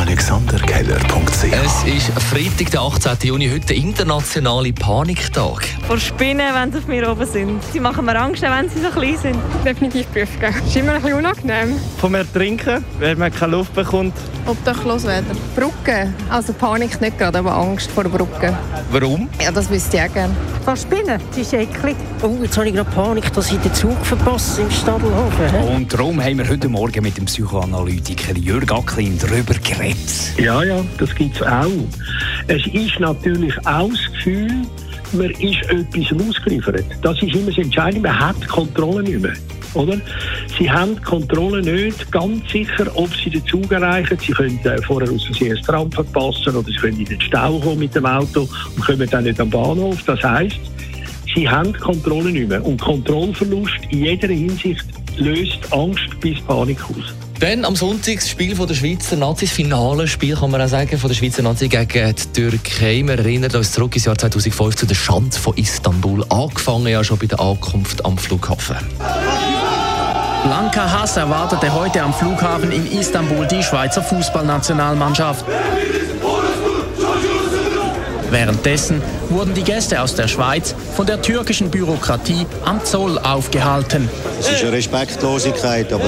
AlexanderKeller.ch Es ist Freitag, der 18. Juni, heute der internationale Paniktag. vor Spinnen, wenn sie auf mir oben sind. Sie machen mir Angst, wenn sie so klein sind. definitiv prüfen. Es ist immer ein bisschen unangenehm. vom Ertrinken, weil man keine Luft bekommt. Obdachlos werden. Brücke. Also Panik nicht gerade, aber Angst vor der Brücke. Warum? Ja, das wüsste ich auch gerne. Vor Spinnen, das ist eklig. Oh, jetzt habe ich gerade Panik, dass ich den Zug verpasse im Stadelhofen. Und darum haben wir heute Morgen mit dem Psychoanalytiker Jürg Acklin darüber geredet. Ja, ja, das gibt es auch. Es ist natürlich auch das Gefühl, man ist etwas ausgeliefert. Das ist immer das Entscheidende. Man hat Kontrolle nicht mehr. Oder? Sie haben die Kontrolle nicht ganz sicher, ob sie den Zug erreichen. Sie können äh, vorher aus Versehen das Tram verpassen oder sie können in den Stau kommen mit dem Auto und kommen dann nicht am Bahnhof. Das heisst, sie haben die Kontrolle nicht mehr. Und Kontrollverlust in jeder Hinsicht löst Angst bis Panik aus. Dann am Sonntag das Spiel von der Schweizer Nazis, finale Spiel kann man auch sagen, von der Schweizer Nazi gegen die Türkei. Wir erinnern uns zurück ins Jahr 2005 zu der Schande von Istanbul, angefangen ja schon bei der Ankunft am Flughafen. Blanka Hass erwartete heute am Flughafen in Istanbul die Schweizer Fußballnationalmannschaft. Währenddessen wurden die Gäste aus der Schweiz von der türkischen Bürokratie am Zoll aufgehalten. Es ist eine Respektlosigkeit, aber,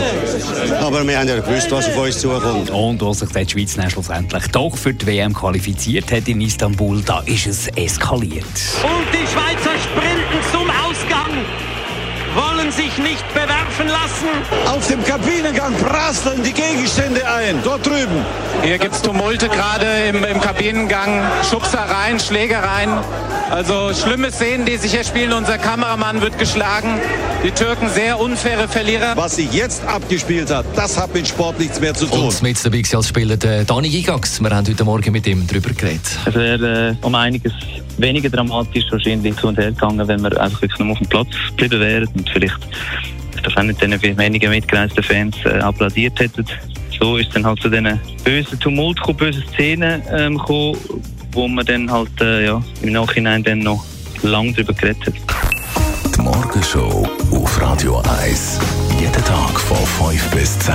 aber wir haben ja gewusst, was auf uns zukommt. Und als sich die Schweiz dann schlussendlich doch für die WM qualifiziert hat in Istanbul, da ist es eskaliert. Und die Schweizer sprinten zum Ausgang, wollen sich nicht bewerfen lassen. Auf dem Kabinengang prasseln die Gegenstände ein, dort drüben. Hier gibt es Tumulte gerade im, im Kabinengang, Schubsereien, Schlägereien. Also schlimme Szenen, die sich hier spielen. Unser Kameramann wird geschlagen. Die Türken sehr unfaire Verlierer. Was sich jetzt abgespielt hat, das hat mit Sport nichts mehr zu tun. Und mit dabei als Spieler der Dani Gigax. Wir haben heute Morgen mit ihm darüber geredet. Es wäre äh, um einiges weniger dramatisch wahrscheinlich zu und her gegangen, wenn wir einfach wirklich nur auf dem Platz geblieben wären und vielleicht das auch nicht den wenigen mitgereisten Fans äh, applaudiert hätten. So ist dann halt zu diesen bösen Tumult gekommen, bösen Szenen ähm, gekommen, wo man dann halt äh, ja, im Nachhinein dann noch lange darüber geredet hat. Die Morgenshow auf Radio 1. Jeden Tag von 5 bis 10.